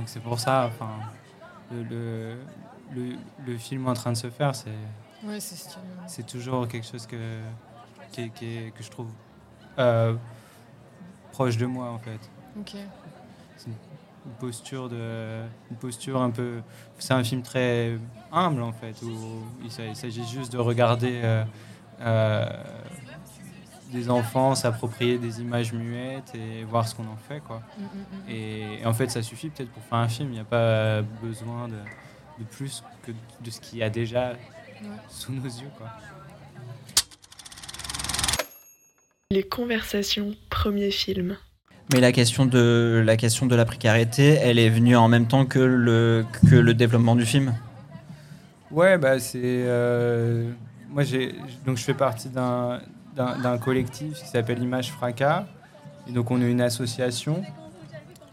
Donc c'est pour ça, enfin, le, le, le, le film en train de se faire, c'est Ouais, c'est c'est toujours quelque chose que, qui qui que je trouve euh, proche de moi en fait. Ok. Une posture de, une posture un peu. C'est un film très humble en fait où il s'agit juste de regarder euh, euh, des enfants s'approprier des images muettes et voir ce qu'on en fait quoi. Mm, mm, mm. Et, et en fait, ça suffit peut-être pour faire un film. Il n'y a pas besoin de, de plus que de ce qu'il y a déjà sous nos yeux. Quoi. Les conversations, premier film. Mais la question de la question de la précarité, elle est venue en même temps que le que le développement du film? Ouais, bah c'est. euh, moi, j'ai donc je fais partie d'un d'un collectif qui s'appelle Image Fracas. Et donc, on est une association.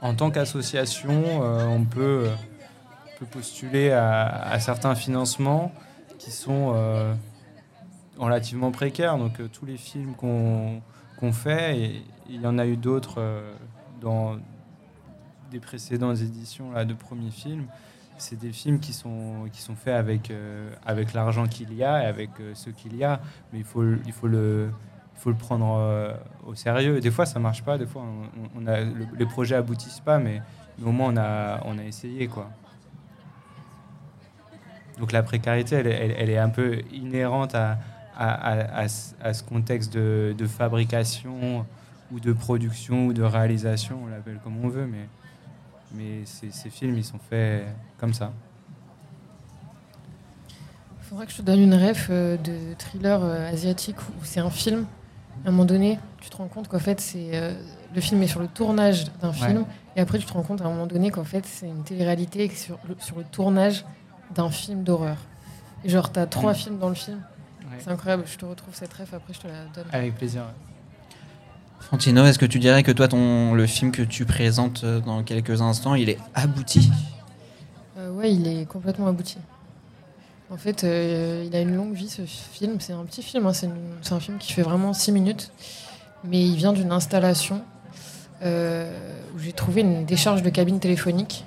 En tant qu'association, euh, on peut, euh, peut postuler à, certains financements qui sont euh, relativement précaires. Donc, tous les films qu'on fait, et il y en a eu d'autres dans des précédentes éditions là, de premiers films c'est des films qui sont, qui sont faits avec, euh, avec l'argent qu'il y a et avec euh, ce qu'il y a. Mais il faut, il faut, le, il faut le prendre euh, au sérieux. Des fois, ça marche pas. Des fois, on, a, le- les projets aboutissent pas, mais, au moins, on a, on a essayé. Quoi. Donc la précarité, elle, elle- est un peu inhérente à, à, à- à ce contexte de, de fabrication ou de production ou de réalisation, on l'appelle comme on veut, mais, mais ces, ces films, ils sont faits comme ça. Faudrait que je te donne une ref euh, de thriller euh, asiatique où c'est un film. À un moment donné, tu te rends compte qu'en fait, c'est euh, le film est sur le tournage d'un film, et après, tu te rends compte à un moment donné qu'en fait, c'est une télé-réalité et que sur le, sur le tournage d'un film d'horreur. Et genre, t'as trois Mm. films dans le film. C'est incroyable. Je te retrouve cette ref, après, je te la donne. Avec plaisir. Fantino, est-ce que tu dirais que toi, ton le film que tu présentes euh, dans quelques instants, il est abouti? Euh, ouais, il est complètement abouti. En fait, euh, il a une longue vie ce film. C'est un petit film, hein, c'est, un film qui fait vraiment 6 minutes. Mais il vient d'une installation euh, où j'ai trouvé une décharge de cabine téléphonique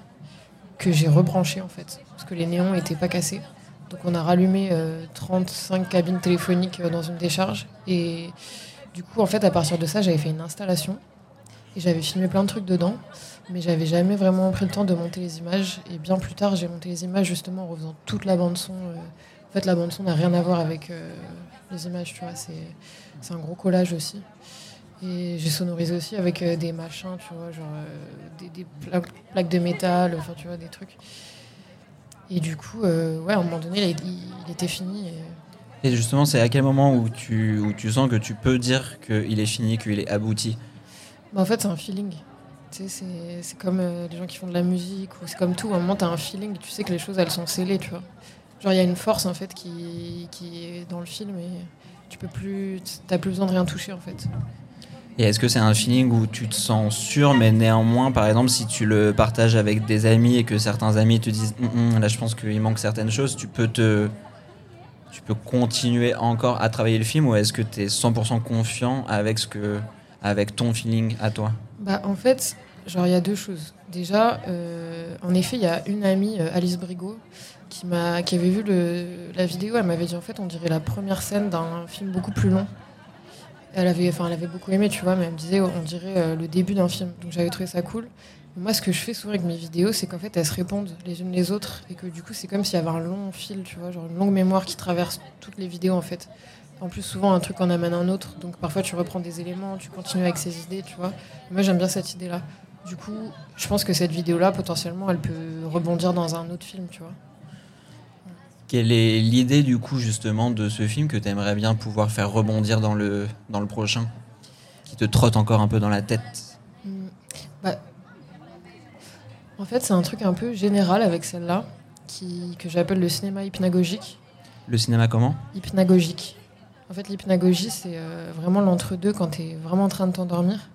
que j'ai rebranchée en fait. Parce que les néons n'étaient pas cassés. Donc on a rallumé euh, 35 cabines téléphoniques dans une décharge. Et du coup, en fait, à partir de ça, j'avais fait une installation. Et j'avais filmé plein de trucs dedans mais j'avais jamais vraiment pris le temps de monter les images. Et bien plus tard, j'ai monté les images justement en refaisant toute la bande son. euh. En fait, la bande son n'a rien à voir avec euh, les images, tu vois. C'est un gros collage aussi. Et j'ai sonorisé aussi avec euh, des machins, tu vois, genre des, des pla- plaques de métal, enfin tu vois, des trucs. Et du coup, ouais, à un moment donné, il, était fini. Et justement, c'est à quel moment où tu, où tu sens que tu peux dire qu'il est fini, qu'il est abouti? Bah, en fait, c'est un feeling. Tu sais, c'est- comme euh, les gens qui font de la musique, ou c'est comme tout. À un moment, tu as un feeling, tu sais que les choses, elles sont scellées, tu vois. Genre, il y a une force, en fait, qui, qui est dans le film et tu peux plus. T'as plus besoin de rien toucher, en fait. Et est-ce que c'est un feeling où tu te sens sûr, mais néanmoins, par exemple, si tu le partages avec des amis et que certains amis te disent Hum, hum, là, je pense qu'il manque certaines choses, tu peux te. Tu peux continuer encore à travailler le film ou est-ce que tu es 100% confiant avec, ce que, avec ton feeling à toi? Bah, en fait, genre, il y a deux choses. Déjà, euh, en effet, il y a une amie, euh, Alice Brigot, qui, m'a, qui avait vu le, la vidéo. Elle m'avait dit, en fait, on dirait la première scène d'un film beaucoup plus long. Elle avait, enfin, elle avait beaucoup aimé, tu vois, mais elle me disait, on dirait euh, le début d'un film. Donc, j'avais trouvé ça cool. Moi, ce que je fais souvent avec mes vidéos, c'est qu'en fait, elles se répondent les unes les autres. Et que du coup, c'est comme s'il y avait un long fil, tu vois, genre une longue mémoire qui traverse toutes les vidéos, en fait. En plus, souvent, un truc en amène un autre. Donc, parfois, tu reprends des éléments, tu continues avec ces idées, tu vois. Moi, j'aime bien cette idée-là. Du coup, je pense que cette vidéo-là, potentiellement, elle peut rebondir dans un autre film, tu vois. Quelle est l'idée du coup justement de ce film que tu aimerais bien pouvoir faire rebondir dans le, dans le prochain Qui te trotte encore un peu dans la tête? Hmm. Bah, en fait, c'est un truc un peu général avec celle-là, qui, que j'appelle le cinéma hypnagogique. Le cinéma comment? Hypnagogique. En fait, l'hypnagogie, c'est euh, vraiment l'entre-deux quand tu es vraiment en train de t'endormir,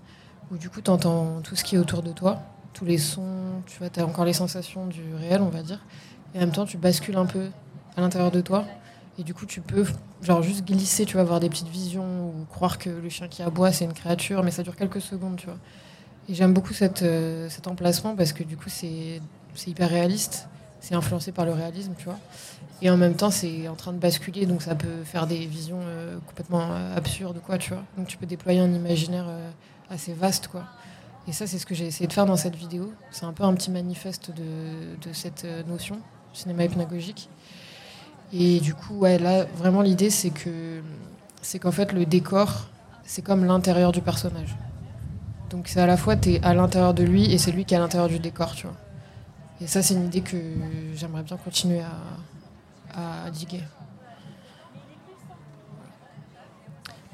où du coup, tu entends tout ce qui est autour de toi, tous les sons, tu vois, tu as encore les sensations du réel, on va dire. Et en même temps, tu bascules un peu à l'intérieur de toi. Et du coup, tu peux genre juste glisser, tu vois, avoir des petites visions ou croire que le chien qui aboie, c'est une créature, mais ça dure quelques secondes, tu vois. Et j'aime beaucoup euh, cet emplacement parce que du coup, c'est hyper réaliste. C'est influencé par le réalisme, tu vois. Et en même temps, c'est en train de basculer, donc ça peut faire des visions euh, complètement euh, absurdes, quoi, tu vois. Donc tu peux déployer un imaginaire assez vaste, quoi. Et ça, c'est ce que j'ai essayé de faire dans cette vidéo. C'est un peu un petit manifeste de, de cette notion, cinéma hypnagogique. Et du coup, ouais, là, vraiment, l'idée, c'est que c'est qu'en fait, le décor, c'est comme l'intérieur du personnage. Donc c'est à la fois, tu es à l'intérieur de lui et c'est lui qui est à l'intérieur du décor, tu vois. Et ça, c'est une idée que j'aimerais bien continuer à, à diguer.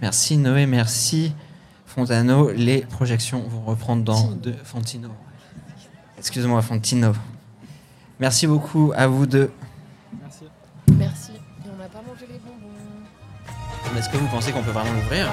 Merci Noé, merci Fontano. Les projections vont reprendre dans Fontino. de Fontino. Excuse-moi, Fontino. Merci beaucoup à vous deux. Les bonbons. Mais Est-ce que vous pensez qu'on peut vraiment l'ouvrir?